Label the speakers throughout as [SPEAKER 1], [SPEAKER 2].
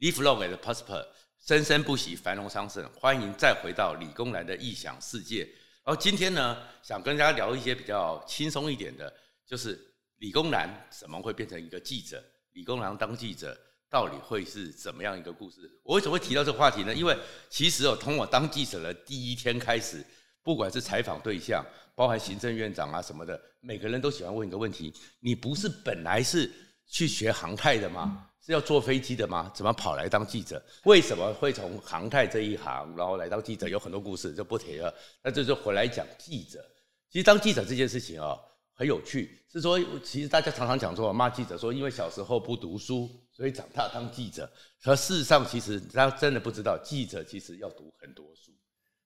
[SPEAKER 1] Live long and prosper，生生不息，繁荣昌盛。欢迎再回到理工男的异想世界。然后今天呢，想跟大家聊一些比较轻松一点的，就是理工男怎么会变成一个记者？理工男当记者到底会是怎么样一个故事？我为什么会提到这个话题呢？因为其实哦，从我当记者的第一天开始，不管是采访对象，包含行政院长啊什么的，每个人都喜欢问一个问题：你不是本来是去学航太的吗？要坐飞机的吗？怎么跑来当记者？为什么会从航太这一行，然后来当记者？有很多故事就不提了。那这就回来讲记者。其实当记者这件事情啊，很有趣。是说，其实大家常常讲说骂记者说，因为小时候不读书，所以长大当记者。可事实上，其实大家真的不知道，记者其实要读很多书，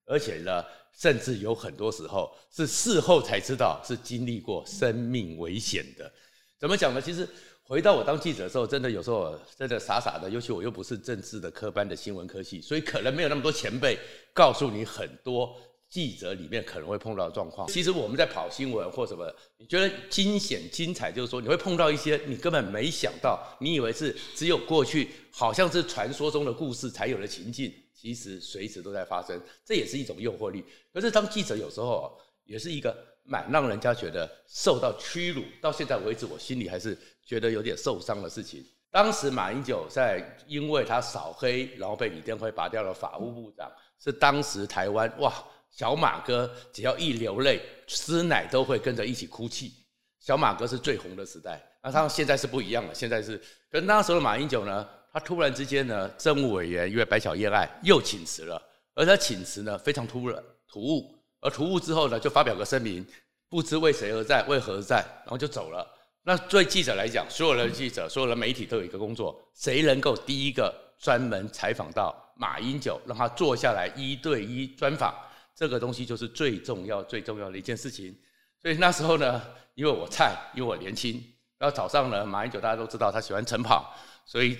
[SPEAKER 1] 而且呢，甚至有很多时候是事后才知道是经历过生命危险的。怎么讲呢？其实。回到我当记者的时候，真的有时候真的傻傻的，尤其我又不是政治的科班的新闻科系，所以可能没有那么多前辈告诉你很多记者里面可能会碰到的状况。其实我们在跑新闻或什么，你觉得惊险精彩，就是说你会碰到一些你根本没想到，你以为是只有过去好像是传说中的故事才有的情境，其实随时都在发生，这也是一种诱惑力。可是当记者有时候也是一个蛮让人家觉得受到屈辱，到现在为止我心里还是。觉得有点受伤的事情。当时马英九在，因为他扫黑，然后被李登辉拔掉了法务部长，是当时台湾哇，小马哥只要一流泪，师奶都会跟着一起哭泣。小马哥是最红的时代，那他现在是不一样了，现在是跟那时候的马英九呢，他突然之间呢，政务委员因为白小燕案又请辞了，而他请辞呢非常突然突兀，而突兀之后呢，就发表个声明，不知为谁而战，为何而战，然后就走了。那对记者来讲，所有的记者、所有的媒体都有一个工作：谁能够第一个专门采访到马英九，让他坐下来一对一专访，这个东西就是最重要、最重要的一件事情。所以那时候呢，因为我菜，因为我年轻，然后早上呢，马英九大家都知道他喜欢晨跑，所以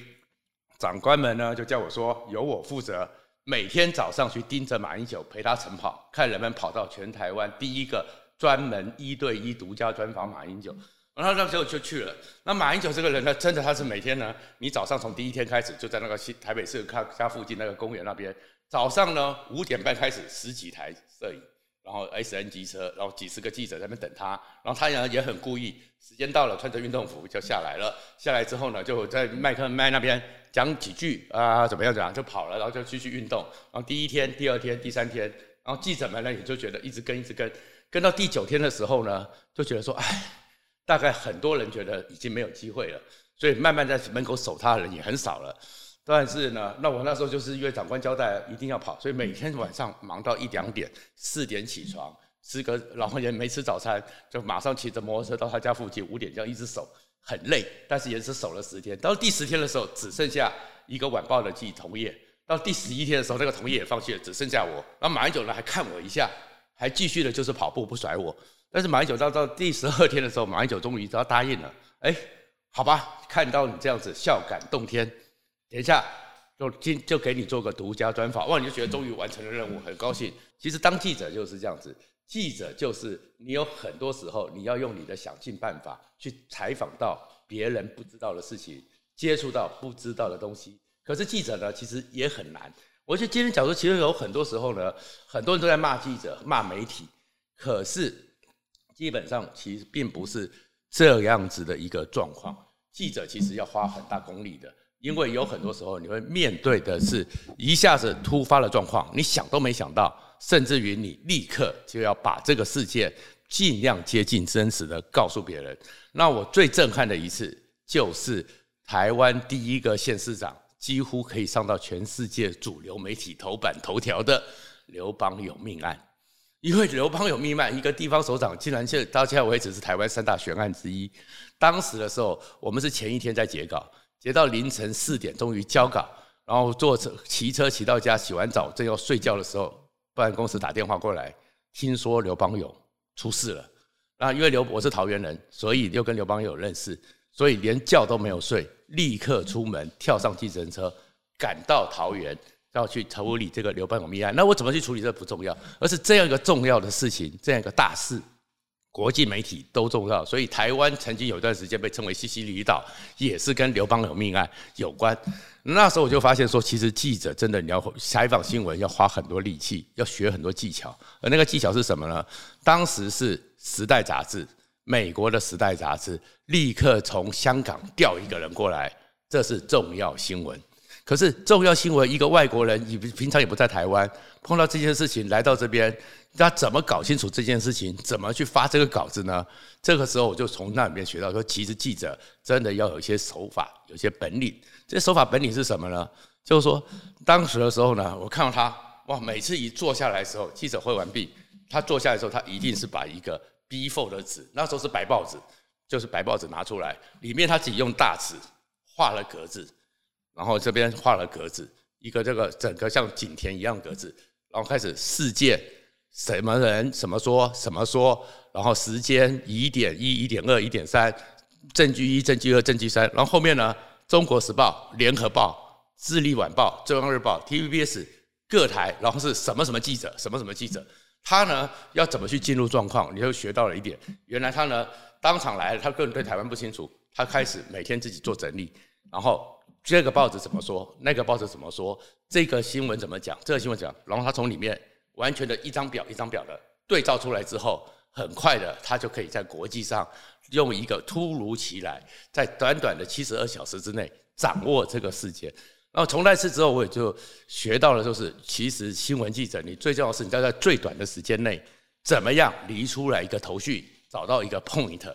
[SPEAKER 1] 长官们呢就叫我说，由我负责每天早上去盯着马英九，陪他晨跑，看人们跑到全台湾第一个专门一对一独家专访马英九。然后那时候就去了。那马英九这个人呢，真的他是每天呢，你早上从第一天开始就在那个新台北市他家附近那个公园那边，早上呢五点半开始十几台摄影，然后 SN 机车，然后几十个记者在那边等他，然后他呢也很故意，时间到了穿着运动服就下来了。下来之后呢，就在麦克麦那边讲几句啊，怎么样怎么样就跑了，然后就继续运动。然后第一天、第二天、第三天，然后记者们呢也就觉得一直跟一直跟，跟到第九天的时候呢，就觉得说，哎。大概很多人觉得已经没有机会了，所以慢慢在门口守他的人也很少了。但是呢，那我那时候就是因为长官交代一定要跑，所以每天晚上忙到一两点，四点起床，吃个然后也没吃早餐，就马上骑着摩托车到他家附近，五点这样一直守，很累，但是也是守了十天。到第十天的时候，只剩下一个晚报的记同业。到第十一天的时候，那个同业也放弃了，只剩下我。然后马英九呢还看我一下，还继续的就是跑步不甩我。但是马英九到到第十二天的时候，马英九终于都要答应了。哎，好吧，看到你这样子孝感动天，等一下就今就给你做个独家专访，哇，你就觉得终于完成了任务，很高兴。其实当记者就是这样子，记者就是你有很多时候你要用你的想尽办法去采访到别人不知道的事情，接触到不知道的东西。可是记者呢，其实也很难。我觉得今天讲说，其实有很多时候呢，很多人都在骂记者、骂媒体，可是。基本上其实并不是这样子的一个状况。记者其实要花很大功力的，因为有很多时候你会面对的是一下子突发的状况，你想都没想到，甚至于你立刻就要把这个事件尽量接近真实的告诉别人。那我最震撼的一次就是台湾第一个县市长，几乎可以上到全世界主流媒体头版头条的刘邦有命案。因为刘邦有命案，一个地方首长竟然现到现在为止是台湾三大悬案之一。当时的时候，我们是前一天在截稿，直到凌晨四点，终于交稿，然后坐车骑车骑到家，洗完澡正要睡觉的时候，办公室打电话过来，听说刘邦勇出事了。那因为刘我是桃园人，所以又跟刘邦友认识，所以连觉都没有睡，立刻出门跳上计程车，赶到桃园。要去处理这个刘邦勇命案，那我怎么去处理这不重要，而是这样一个重要的事情，这样一个大事，国际媒体都重要，所以台湾曾经有一段时间被称为西西里岛，也是跟刘邦有命案有关。那时候我就发现说，其实记者真的你要采访新闻要花很多力气，要学很多技巧。而那个技巧是什么呢？当时是《时代》杂志，美国的《时代》杂志立刻从香港调一个人过来，这是重要新闻。可是重要新闻，一个外国人，你平常也不在台湾，碰到这件事情来到这边，他怎么搞清楚这件事情？怎么去发这个稿子呢？这个时候我就从那里面学到说，其实记者真的要有一些手法，有些本领。这些手法本领是什么呢？就是说，当时的时候呢，我看到他哇，每次一坐下来的时候，记者会完毕，他坐下来的时候，他一定是把一个 B4 的纸，那时候是白报纸，就是白报纸拿出来，里面他自己用大尺画了格子。然后这边画了格子，一个这个整个像景田一样格子，然后开始事件，什么人什么说什么说，然后时间一点一、一点二、一点三，证据一、证据二、证据三，然后后面呢，《中国时报》、《联合报》、《智利晚报》、《中央日报》、TVBS 各台，然后是什么什么记者，什么什么记者，他呢要怎么去进入状况？你就学到了一点，原来他呢当场来了，他个人对台湾不清楚，他开始每天自己做整理，然后。这个报纸怎么说？那个报纸怎么说？这个新闻怎么讲？这个新闻讲，然后他从里面完全的一张表一张表的对照出来之后，很快的他就可以在国际上用一个突如其来，在短短的七十二小时之内掌握这个事件。然后从那次之后，我也就学到了，就是其实新闻记者你最重要的是你要在最短的时间内怎么样离出来一个头绪，找到一个 point。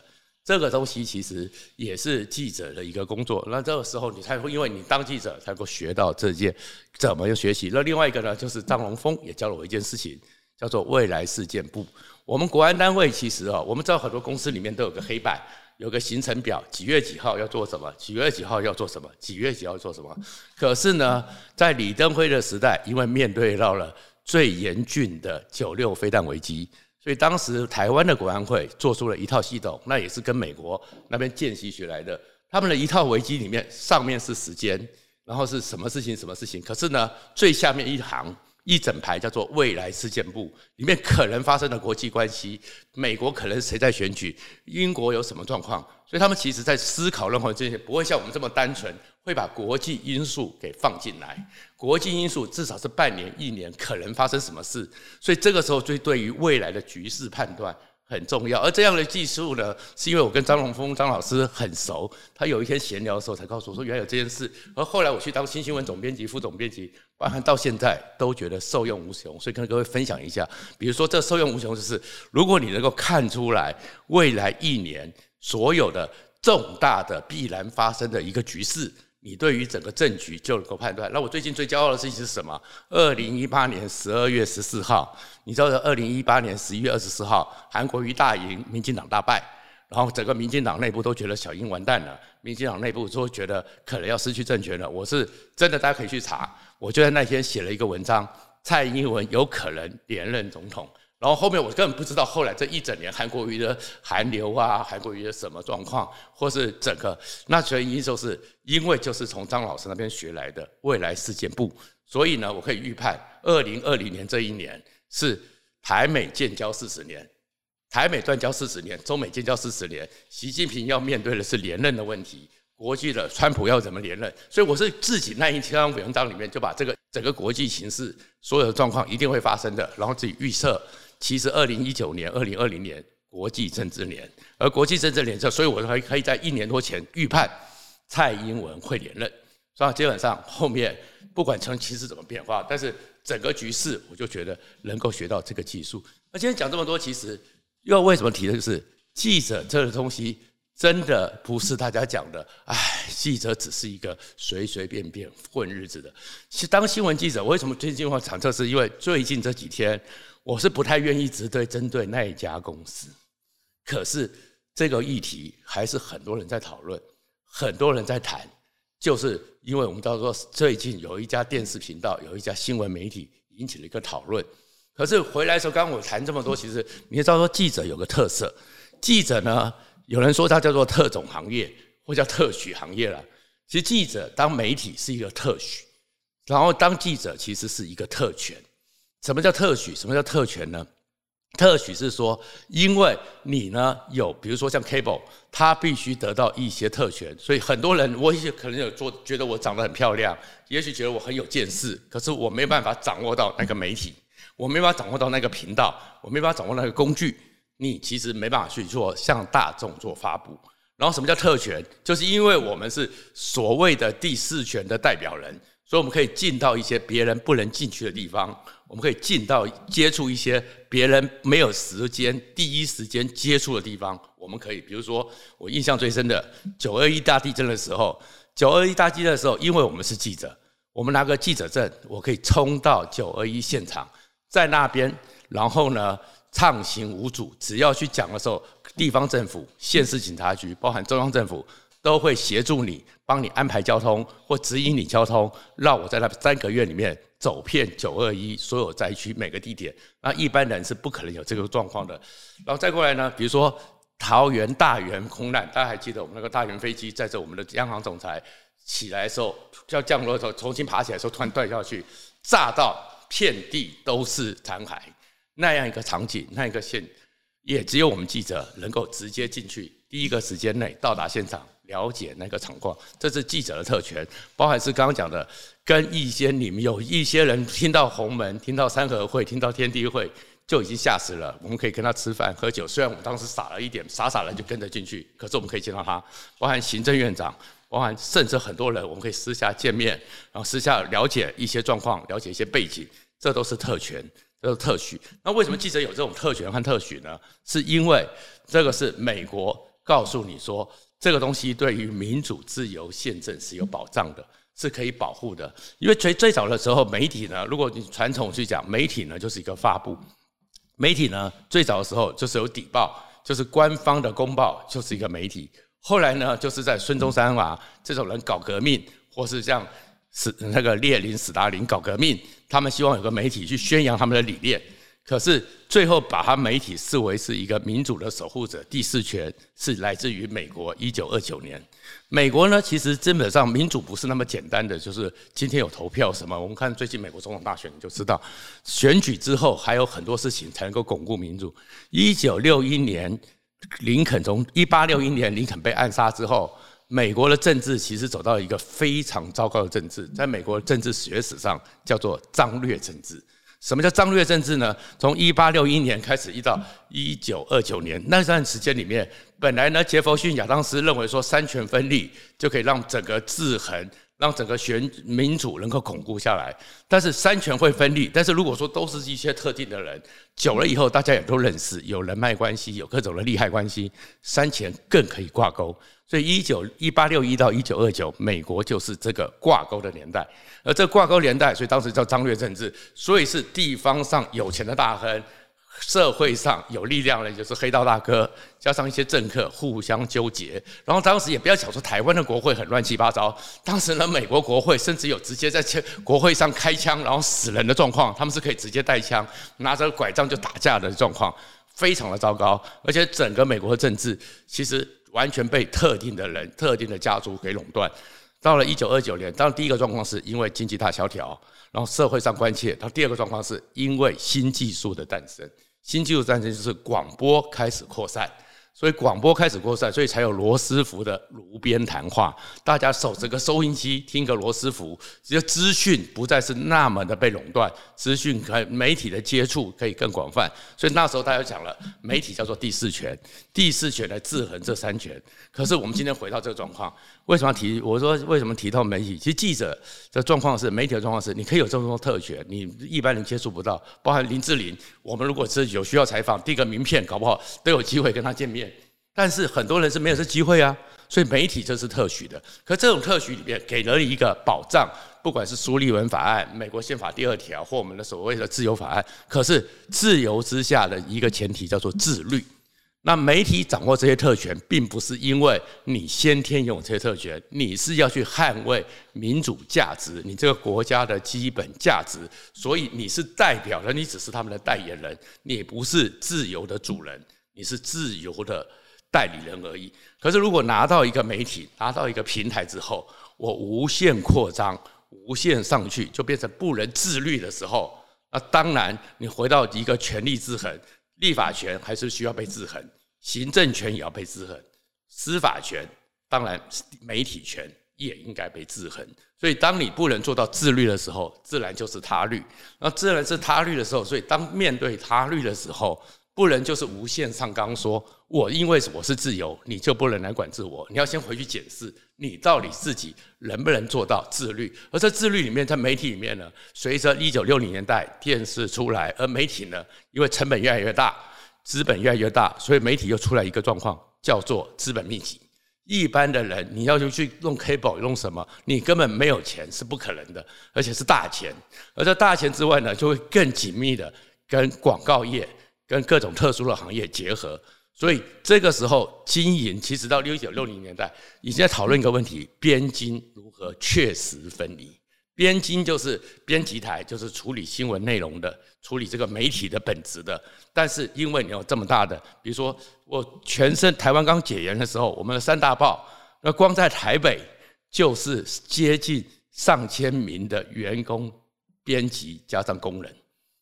[SPEAKER 1] 这个东西其实也是记者的一个工作，那这个时候你才会，因为你当记者才能够学到这件怎么样学习。那另外一个呢，就是张龙峰也教了我一件事情，叫做未来事件簿。我们国安单位其实啊，我们知道很多公司里面都有个黑板，有个行程表，几月几号要做什么，几月几号要做什么，几月几号要做什么。可是呢，在李登辉的时代，因为面对到了最严峻的九六飞弹危机。所以当时台湾的国安会做出了一套系统，那也是跟美国那边见习学来的。他们的一套危机里面，上面是时间，然后是什么事情什么事情。可是呢，最下面一行一整排叫做未来事件簿，里面可能发生的国际关系，美国可能谁在选举，英国有什么状况。所以他们其实在思考任何这些，不会像我们这么单纯。会把国际因素给放进来，国际因素至少是半年、一年可能发生什么事，所以这个时候就对于未来的局势判断很重要。而这样的技术呢，是因为我跟张荣峰张老师很熟，他有一天闲聊的时候才告诉我说，原来有这件事。而后来我去当新新闻总编辑、副总编辑，包含到现在都觉得受用无穷。所以跟各位分享一下，比如说这受用无穷，就是如果你能够看出来未来一年所有的重大的必然发生的一个局势。你对于整个政局就能够判断。那我最近最骄傲的事情是什么？二零一八年十二月十四号，你知道，二零一八年十一月二十四号，韩国瑜大赢，民进党大败，然后整个民进党内部都觉得小英完蛋了，民进党内部都觉得可能要失去政权了。我是真的，大家可以去查，我就在那天写了一个文章，蔡英文有可能连任总统。然后后面我根本不知道，后来这一整年韩国瑜的韩流啊，韩国瑜的什么状况，或是整个那原因就是因为就是从张老师那边学来的未来事件簿，所以呢，我可以预判二零二零年这一年是台美建交四十年，台美断交四十年，中美建交四十年，习近平要面对的是连任的问题，国际的川普要怎么连任，所以我是自己那一篇文章里面就把这个整个国际形势所有的状况一定会发生的，然后自己预测。其实，二零一九年、二零二零年国际政治年，而国际政治年之后，所以我还可以在一年多前预判蔡英文会连任。所以基本上后面不管从情势怎么变化，但是整个局势，我就觉得能够学到这个技术。那今天讲这么多，其实又为什么提的就是记者这个东西，真的不是大家讲的。哎，记者只是一个随随便便混日子的。其实当新闻记者，为什么最近会讲这？是因为最近这几天。我是不太愿意直对针对那一家公司，可是这个议题还是很多人在讨论，很多人在谈，就是因为我们知道说最近有一家电视频道，有一家新闻媒体引起了一个讨论。可是回来的时候，刚刚我谈这么多，其实你也知道说记者有个特色，记者呢，有人说他叫做特种行业，或叫特许行业了。其实记者当媒体是一个特许，然后当记者其实是一个特权。什么叫特许？什么叫特权呢？特许是说，因为你呢有，比如说像 cable，它必须得到一些特权，所以很多人我也可能有做，觉得我长得很漂亮，也许觉得我很有见识，可是我没办法掌握到那个媒体，我没办法掌握到那个频道，我没办法掌握那个工具，你其实没办法去做向大众做发布。然后什么叫特权？就是因为我们是所谓的第四权的代表人，所以我们可以进到一些别人不能进去的地方，我们可以进到接触一些别人没有时间第一时间接触的地方。我们可以，比如说我印象最深的九二一大地震的时候，九二一大地震的时候，因为我们是记者，我们拿个记者证，我可以冲到九二一现场，在那边，然后呢，畅行无阻，只要去讲的时候。地方政府、县市警察局，包含中央政府，都会协助你，帮你安排交通或指引你交通，让我在那三个月里面走遍九二一所有灾区每个地点。那一般人是不可能有这个状况的。然后再过来呢，比如说桃园大园空难，大家还记得我们那个大园飞机载着我们的央行总裁起来的时候，要降落的时候，重新爬起来的时候，突然断下去，炸到遍地都是残骸，那样一个场景，那一个现。也只有我们记者能够直接进去，第一个时间内到达现场，了解那个场况，这是记者的特权。包含是刚刚讲的，跟一些你们有一些人听到鸿门、听到三合会、听到天地会，就已经吓死了。我们可以跟他吃饭喝酒，虽然我们当时傻了一点，傻傻的就跟着进去，可是我们可以见到他。包含行政院长，包含甚至很多人，我们可以私下见面，然后私下了解一些状况，了解一些背景，这都是特权。这是特许，那为什么记者有这种特权和特许呢？是因为这个是美国告诉你说，这个东西对于民主、自由、宪政是有保障的，是可以保护的。因为最最早的时候，媒体呢，如果你传统去讲，媒体呢就是一个发布，媒体呢最早的时候就是有底报，就是官方的公报就是一个媒体。后来呢，就是在孙中山啊这种人搞革命，或是像史那个列宁、史达林搞革命。他们希望有个媒体去宣扬他们的理念，可是最后把他媒体视为是一个民主的守护者，第四权是来自于美国。一九二九年，美国呢，其实基本上民主不是那么简单的，就是今天有投票什么。我们看最近美国总统大选，你就知道，选举之后还有很多事情才能够巩固民主。一九六一年，林肯从一八六一年林肯被暗杀之后。美国的政治其实走到一个非常糟糕的政治，在美国政治学史上叫做脏略政治。什么叫战略政治呢？从一八六一年开始，一到一九二九年那段时间里面，本来呢，杰佛逊、亚当斯认为说三权分立就可以让整个制衡。让整个选民主能够巩固下来，但是三权会分立。但是如果说都是一些特定的人，久了以后大家也都认识，有人脉关系，有各种的利害关系，三权更可以挂钩。所以一九一八六一到一九二九，美国就是这个挂钩的年代。而这挂钩年代，所以当时叫张略政治，所以是地方上有钱的大亨。社会上有力量的，就是黑道大哥，加上一些政客互相纠结。然后当时也不要讲说台湾的国会很乱七八糟，当时呢，美国国会甚至有直接在国会上开枪然后死人的状况，他们是可以直接带枪，拿着拐杖就打架的状况，非常的糟糕。而且整个美国的政治其实完全被特定的人、特定的家族给垄断。到了一九二九年，当然第一个状况是因为经济大萧条，然后社会上关切；它第二个状况是因为新技术的诞生。新技术诞生就是广播开始扩散，所以广播开始扩散，所以才有罗斯福的炉边谈话。大家守着个收音机，听个罗斯福，只要资讯不再是那么的被垄断，资讯和媒体的接触可以更广泛。所以那时候大家讲了，媒体叫做第四权，第四权来制衡这三权。可是我们今天回到这个状况。为什么提？我说为什么提到媒体？其实记者的状况是，媒体的状况是，你可以有这么多特权，你一般人接触不到。包含林志玲，我们如果是有需要采访，递个名片，搞不好都有机会跟他见面。但是很多人是没有这机会啊，所以媒体这是特许的。可这种特许里面给了你一个保障，不管是苏利文法案、美国宪法第二条或我们的所谓的自由法案，可是自由之下的一个前提叫做自律。那媒体掌握这些特权，并不是因为你先天拥有这些特权，你是要去捍卫民主价值，你这个国家的基本价值，所以你是代表了，你只是他们的代言人，你不是自由的主人，你是自由的代理人而已。可是如果拿到一个媒体，拿到一个平台之后，我无限扩张，无限上去，就变成不能自律的时候，那当然你回到一个权力制衡。立法权还是需要被制衡，行政权也要被制衡，司法权当然媒体权也应该被制衡。所以，当你不能做到自律的时候，自然就是他律。那自然是他律的时候，所以当面对他律的时候，不能就是无限上纲说，我因为我是自由，你就不能来管制我。你要先回去检视，你到底自己能不能做到自律。而在自律里面，在媒体里面呢，随着一九六零年代电视出来，而媒体呢，因为成本越来越大，资本越来越大，所以媒体又出来一个状况，叫做资本密集。一般的人，你要去弄 cable 弄什么？你根本没有钱，是不可能的，而且是大钱。而在大钱之外呢，就会更紧密的跟广告业、跟各种特殊的行业结合。所以这个时候经营，其实到一九六零年代，已经在讨论一个问题：编经如何确实分离。编经就是编辑台，就是处理新闻内容的，处理这个媒体的本质的。但是因为你有这么大的，比如说我全身台湾刚解严的时候，我们的三大报，那光在台北就是接近上千名的员工、编辑加上工人。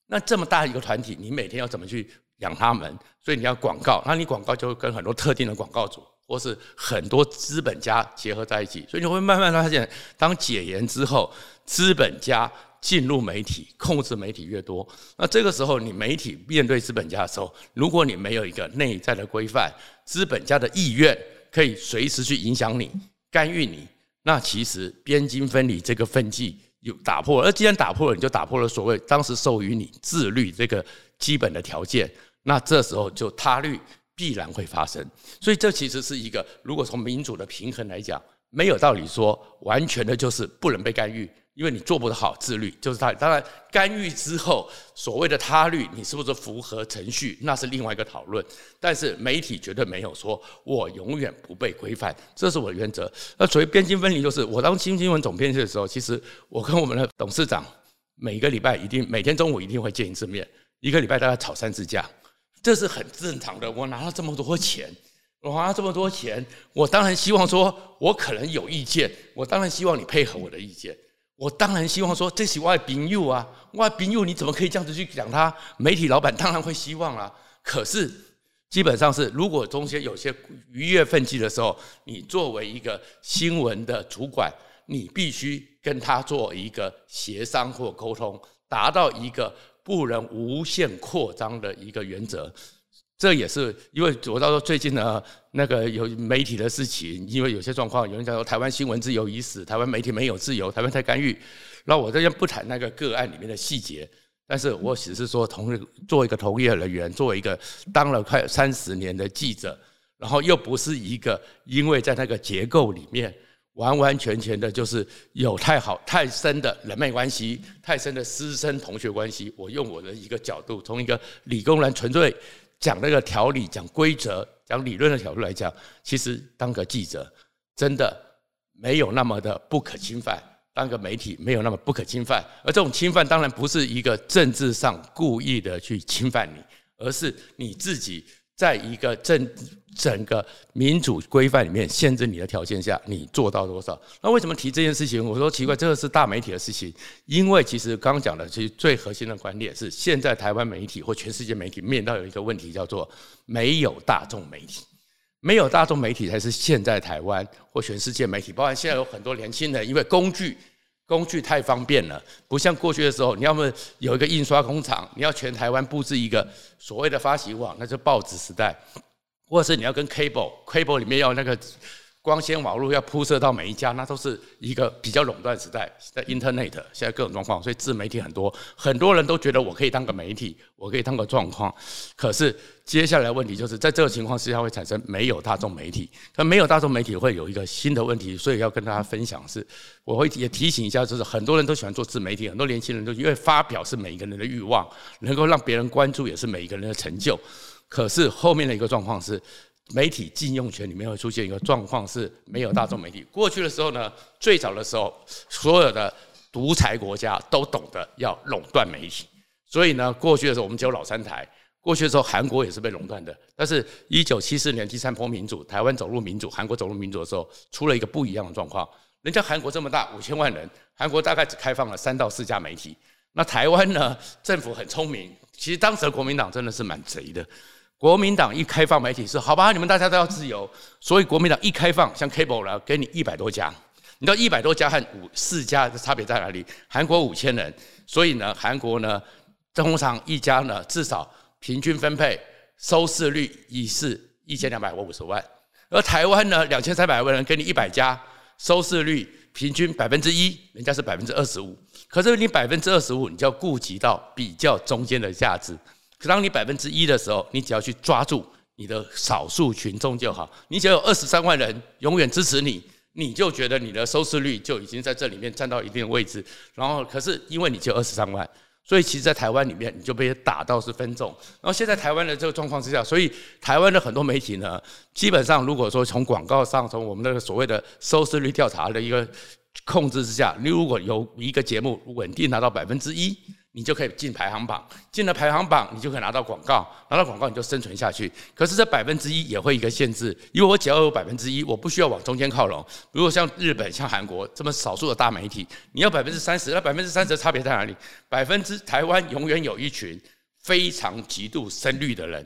[SPEAKER 1] 那这么大一个团体，你每天要怎么去养他们？所以你要广告，那你广告就跟很多特定的广告主。或是很多资本家结合在一起，所以你会慢慢发现，当解严之后，资本家进入媒体，控制媒体越多，那这个时候你媒体面对资本家的时候，如果你没有一个内在的规范，资本家的意愿可以随时去影响你、干预你，那其实边境分离这个分际有打破了，而既然打破了，你就打破了所谓当时授予你自律这个基本的条件，那这时候就他律。必然会发生，所以这其实是一个，如果从民主的平衡来讲，没有道理说完全的就是不能被干预，因为你做不好自律，就是他。当然，干预之后所谓的他律，你是不是符合程序，那是另外一个讨论。但是媒体绝对没有说我永远不被规范，这是我的原则。那所谓编经分离，就是我当新新闻总编辑的时候，其实我跟我们的董事长每个礼拜一定每天中午一定会见一次面，一个礼拜大概吵三次架。这是很正常的。我拿了这么多钱，我拿了这么多钱，我当然希望说，我可能有意见，我当然希望你配合我的意见。我当然希望说，这是我的朋友啊，我的朋友，你怎么可以这样子去讲他？媒体老板当然会希望啊。可是基本上是，如果中间有些逾越分际的时候，你作为一个新闻的主管，你必须跟他做一个协商或沟通，达到一个。不能无限扩张的一个原则，这也是因为我到时候最近呢，那个有媒体的事情，因为有些状况，有人讲说台湾新闻自由已死，台湾媒体没有自由，台湾太干预。那我这边不谈那个个案里面的细节，但是我只是说同做一个同业人员，作为一个当了快三十年的记者，然后又不是一个因为在那个结构里面。完完全全的就是有太好太深的人脉关系，太深的师生同学关系。我用我的一个角度，从一个理工男纯粹讲那个条理、讲规则、讲理论的角度来讲，其实当个记者真的没有那么的不可侵犯，当个媒体没有那么不可侵犯。而这种侵犯当然不是一个政治上故意的去侵犯你，而是你自己。在一个政整个民主规范里面限制你的条件下，你做到多少？那为什么提这件事情？我说奇怪，这个是大媒体的事情，因为其实刚刚讲的，其实最核心的观点是，现在台湾媒体或全世界媒体面到有一个问题，叫做没有大众媒体，没有大众媒体才是现在台湾或全世界媒体，包含现在有很多年轻人，因为工具。工具太方便了，不像过去的时候，你要么有一个印刷工厂，你要全台湾布置一个所谓的发行网，那是报纸时代，或者是你要跟 cable，cable 里面要那个。光纤网络要铺设到每一家，那都是一个比较垄断时代。在 Internet 现在各种状况，所以自媒体很多，很多人都觉得我可以当个媒体，我可以当个状况。可是接下来问题就是在这个情况之下会产生没有大众媒体，那没有大众媒体会有一个新的问题，所以要跟大家分享是，我会也提醒一下，就是很多人都喜欢做自媒体，很多年轻人都因为发表是每一个人的欲望，能够让别人关注也是每一个人的成就。可是后面的一个状况是。媒体禁用权里面会出现一个状况是没有大众媒体。过去的时候呢，最早的时候，所有的独裁国家都懂得要垄断媒体，所以呢，过去的时候我们只有老三台。过去的时候，韩国也是被垄断的。但是，一九七四年第三波民主，台湾走入民主，韩国走入民主的时候，出了一个不一样的状况。人家韩国这么大，五千万人，韩国大概只开放了三到四家媒体。那台湾呢，政府很聪明，其实当时的国民党真的是蛮贼的。国民党一开放媒体是好吧，你们大家都要自由，所以国民党一开放，像 Cable 了，给你一百多家。你知道一百多家和五四家的差别在哪里？韩国五千人，所以呢，韩国呢，通常一家呢至少平均分配收视率已是一千两百或五十万，而台湾呢两千三百万人给你一百家，收视率平均百分之一，人家是百分之二十五，可是你百分之二十五，你就要顾及到比较中间的价值。可当你百分之一的时候，你只要去抓住你的少数群众就好，你只要有二十三万人永远支持你。你就觉得你的收视率就已经在这里面占到一定的位置，然后可是因为你就二十三万，所以其实，在台湾里面你就被打到是分众。然后现在台湾的这个状况之下，所以台湾的很多媒体呢，基本上如果说从广告上，从我们那个所谓的收视率调查的一个控制之下，你如果有一个节目稳定拿到百分之一。你就可以进排行榜，进了排行榜，你就可以拿到广告，拿到广告你就生存下去。可是这百分之一也会一个限制，因为我只要有百分之一，我不需要往中间靠拢。如果像日本、像韩国这么少数的大媒体，你要百分之三十，那百分之三十的差别在哪里？百分之台湾永远有一群非常极度深绿的人，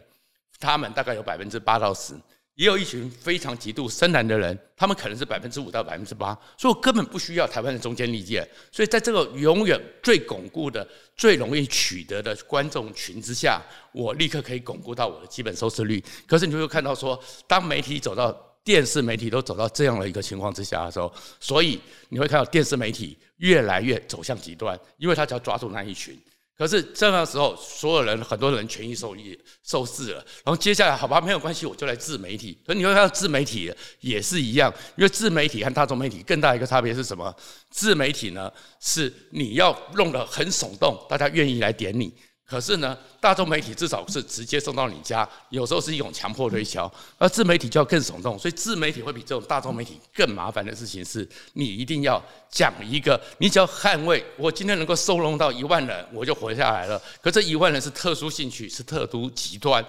[SPEAKER 1] 他们大概有百分之八到十。也有一群非常极度深蓝的人，他们可能是百分之五到百分之八，所以我根本不需要台湾的中坚力量。所以在这个永远最巩固的、最容易取得的观众群之下，我立刻可以巩固到我的基本收视率。可是你就会看到说，当媒体走到电视媒体都走到这样的一个情况之下的时候，所以你会看到电视媒体越来越走向极端，因为他只要抓住那一群。可是这样的时候，所有人很多人权益受益受制了。然后接下来，好吧，没有关系，我就来自媒体。可你会看到自媒体也是一样，因为自媒体和大众媒体更大一个差别是什么？自媒体呢，是你要弄得很耸动，大家愿意来点你。可是呢，大众媒体至少是直接送到你家，有时候是一种强迫推销，而自媒体就要更耸动，所以自媒体会比这种大众媒体更麻烦的事情是，你一定要讲一个，你只要捍卫我今天能够收容到一万人，我就活下来了。可这一万人是特殊兴趣，是特殊极端，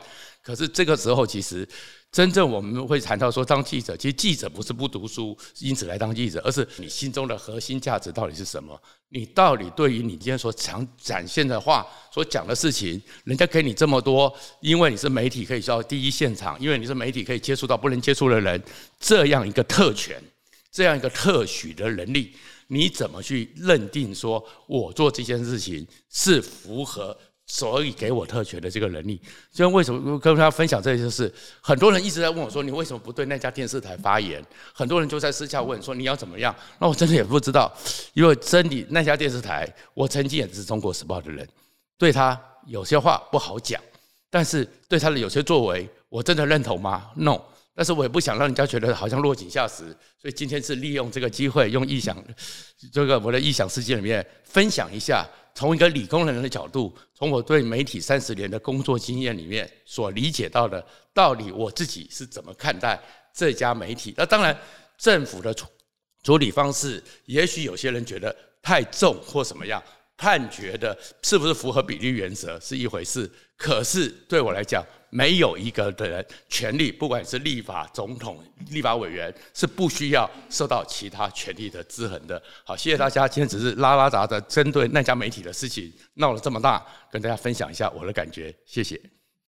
[SPEAKER 1] 可是这个时候其实。真正我们会谈到说，当记者，其实记者不是不读书，因此来当记者，而是你心中的核心价值到底是什么？你到底对于你今天所想展现的话，所讲的事情，人家给你这么多，因为你是媒体，可以到第一现场，因为你是媒体，可以接触到不能接触的人，这样一个特权，这样一个特许的能力，你怎么去认定说我做这件事情是符合？所以给我特权的这个能力，所以为什么跟大家分享这些事？很多人一直在问我说：“你为什么不对那家电视台发言？”很多人就在私下问说：“你要怎么样？”那我真的也不知道，因为真的那家电视台，我曾经也是中国时报的人，对他有些话不好讲，但是对他的有些作为，我真的认同吗？No。但是我也不想让人家觉得好像落井下石，所以今天是利用这个机会，用臆想这个我的臆想世界里面分享一下，从一个理工人的角度，从我对媒体三十年的工作经验里面所理解到的道理，我自己是怎么看待这家媒体。那当然，政府的处处理方式，也许有些人觉得太重或什么样。判决的是不是符合比例原则是一回事，可是对我来讲，没有一个的人权利，不管是立法、总统、立法委员，是不需要受到其他权利的制衡的。好，谢谢大家，今天只是拉拉杂的针对那家媒体的事情闹了这么大，跟大家分享一下我的感觉，谢谢。